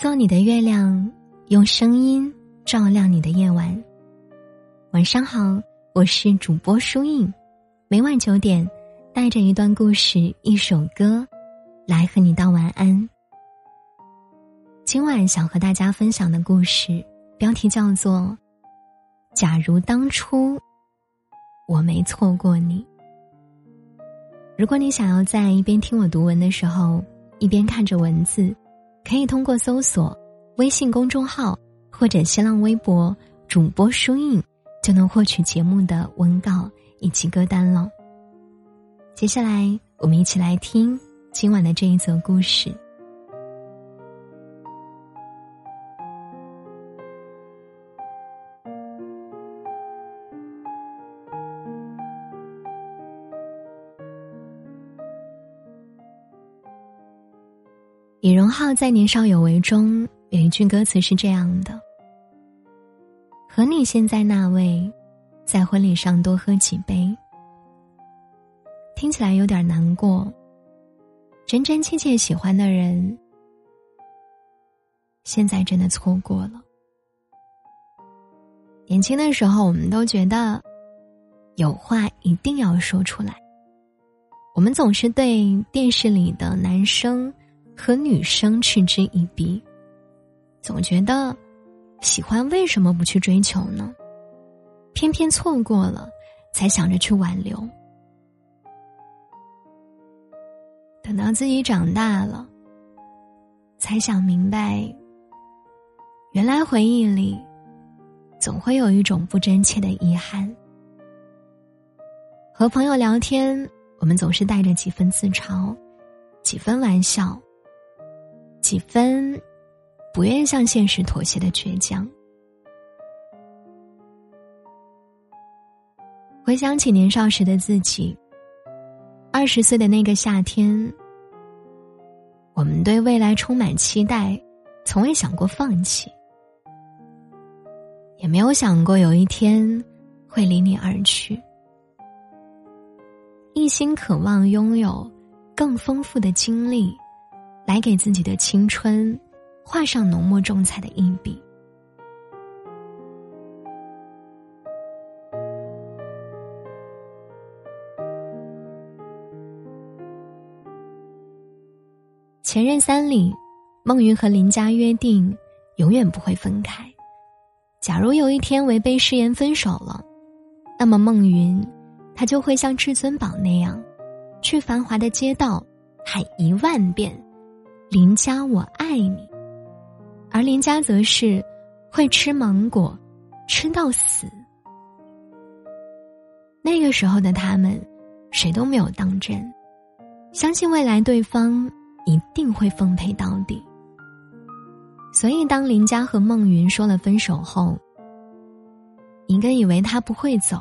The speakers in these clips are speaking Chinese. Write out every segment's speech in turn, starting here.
做你的月亮，用声音照亮你的夜晚。晚上好，我是主播舒印，每晚九点，带着一段故事、一首歌，来和你道晚安。今晚想和大家分享的故事，标题叫做《假如当初我没错过你》。如果你想要在一边听我读文的时候，一边看着文字。可以通过搜索微信公众号或者新浪微博主播书印，就能获取节目的文稿以及歌单了。接下来，我们一起来听今晚的这一则故事。李荣浩在《年少有为》中有一句歌词是这样的：“和你现在那位，在婚礼上多喝几杯。”听起来有点难过。真真切切喜欢的人，现在真的错过了。年轻的时候，我们都觉得有话一定要说出来。我们总是对电视里的男生。和女生嗤之以鼻，总觉得喜欢为什么不去追求呢？偏偏错过了，才想着去挽留。等到自己长大了，才想明白，原来回忆里总会有一种不真切的遗憾。和朋友聊天，我们总是带着几分自嘲，几分玩笑。几分不愿向现实妥协的倔强。回想起年少时的自己，二十岁的那个夏天，我们对未来充满期待，从未想过放弃，也没有想过有一天会离你而去，一心渴望拥有更丰富的经历。来给自己的青春画上浓墨重彩的一笔。前任三里，孟云和林佳约定永远不会分开。假如有一天违背誓言分手了，那么孟云，他就会像至尊宝那样，去繁华的街道喊一万遍。林家，我爱你。而林家则是会吃芒果，吃到死。那个时候的他们，谁都没有当真，相信未来对方一定会奉陪到底。所以，当林佳和孟云说了分手后，一个以为他不会走，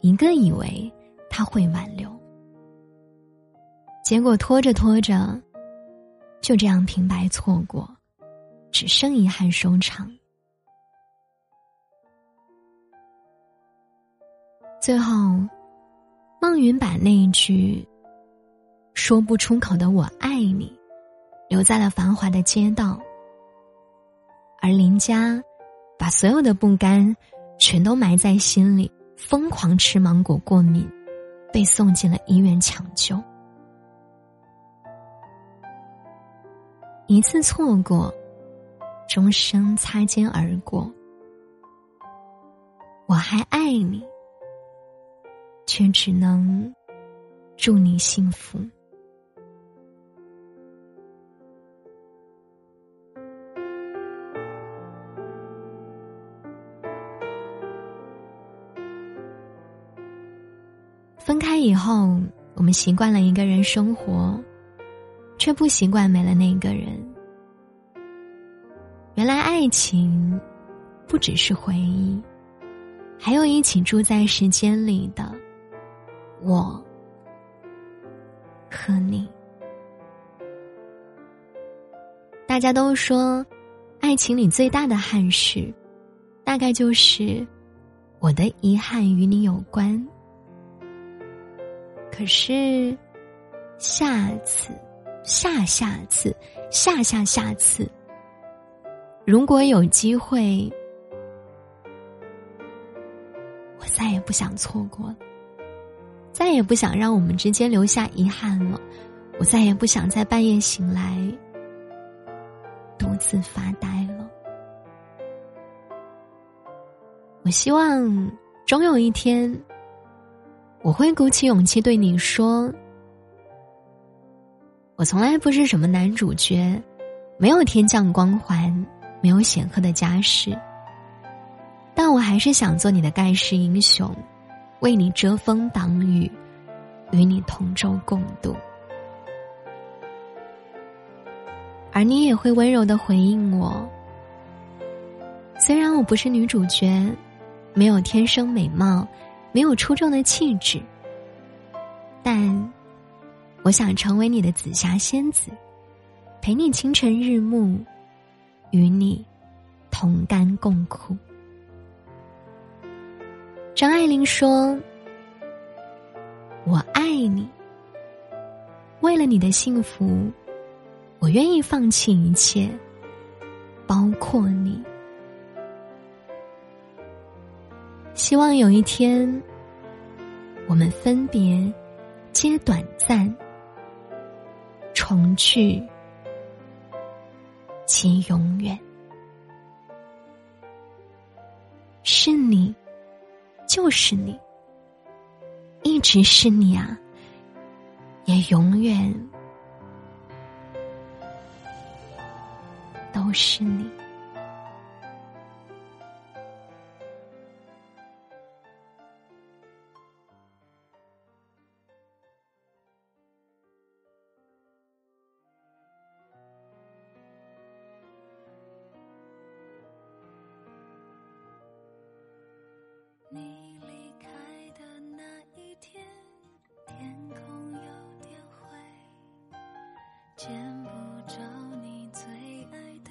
一个以为他会挽留，结果拖着拖着。就这样平白错过，只剩遗憾收场。最后，孟云把那一句说不出口的“我爱你”留在了繁华的街道，而林家把所有的不甘全都埋在心里，疯狂吃芒果过敏，被送进了医院抢救。一次错过，终生擦肩而过。我还爱你，却只能祝你幸福。分开以后，我们习惯了一个人生活。却不习惯没了那个人。原来爱情不只是回忆，还有一起住在时间里的我和你。大家都说，爱情里最大的憾事，大概就是我的遗憾与你有关。可是，下次。下下次，下下下次，如果有机会，我再也不想错过了，再也不想让我们之间留下遗憾了。我再也不想在半夜醒来，独自发呆了。我希望，终有一天，我会鼓起勇气对你说：“我从来不是什么男主角，没有天降光环，没有显赫的家世，但我还是想做你的盖世英雄，为你遮风挡雨，与你同舟共渡。”而你也会温柔的回应我。虽然我不是女主角，没有天生美貌，没有出众的气质，但我想成为你的紫霞仙子，陪你清晨日暮，与你同甘共苦。张爱玲说：“我爱你，为了你的幸福。”我愿意放弃一切，包括你。希望有一天，我们分别皆短暂，重聚其永远。是你，就是你，一直是你啊，也永远。都是你。你见不着你最爱的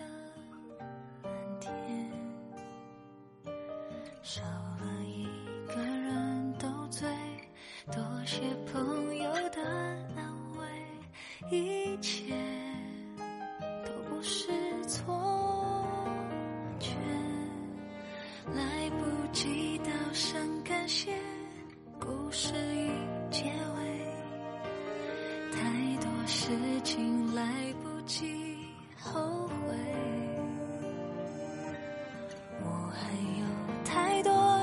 蓝天。少了一个人斗嘴，多些朋友的安慰，一切都不是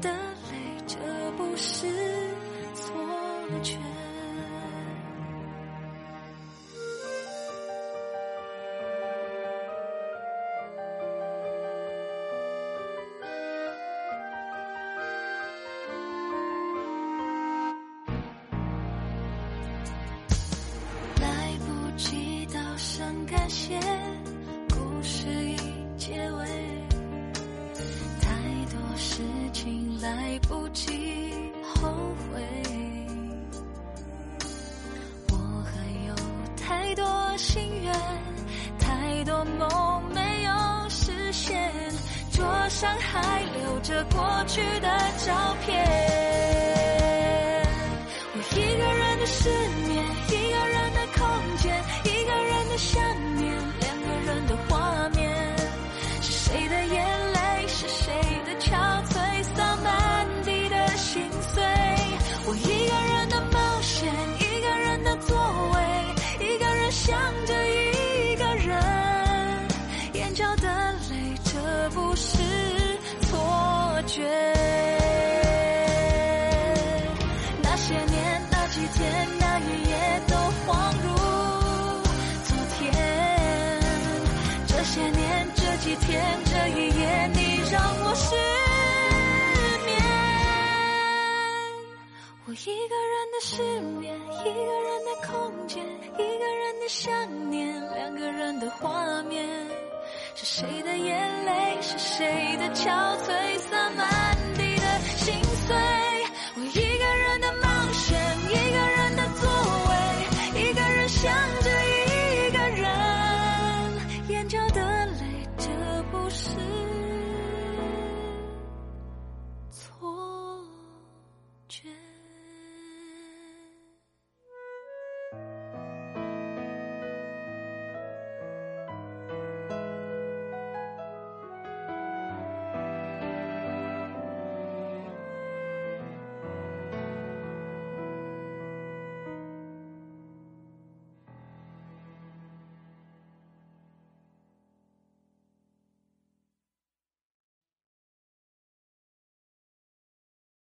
的泪，这不是心愿，太多梦没有实现，桌上还留着过去的照片。觉。那些年那几天那一夜都恍如昨天。这些年这几天这一夜你让我失眠。我一个人的失眠一个人的空间一个人的想念两个人的画面。是谁的眼泪是谁的憔悴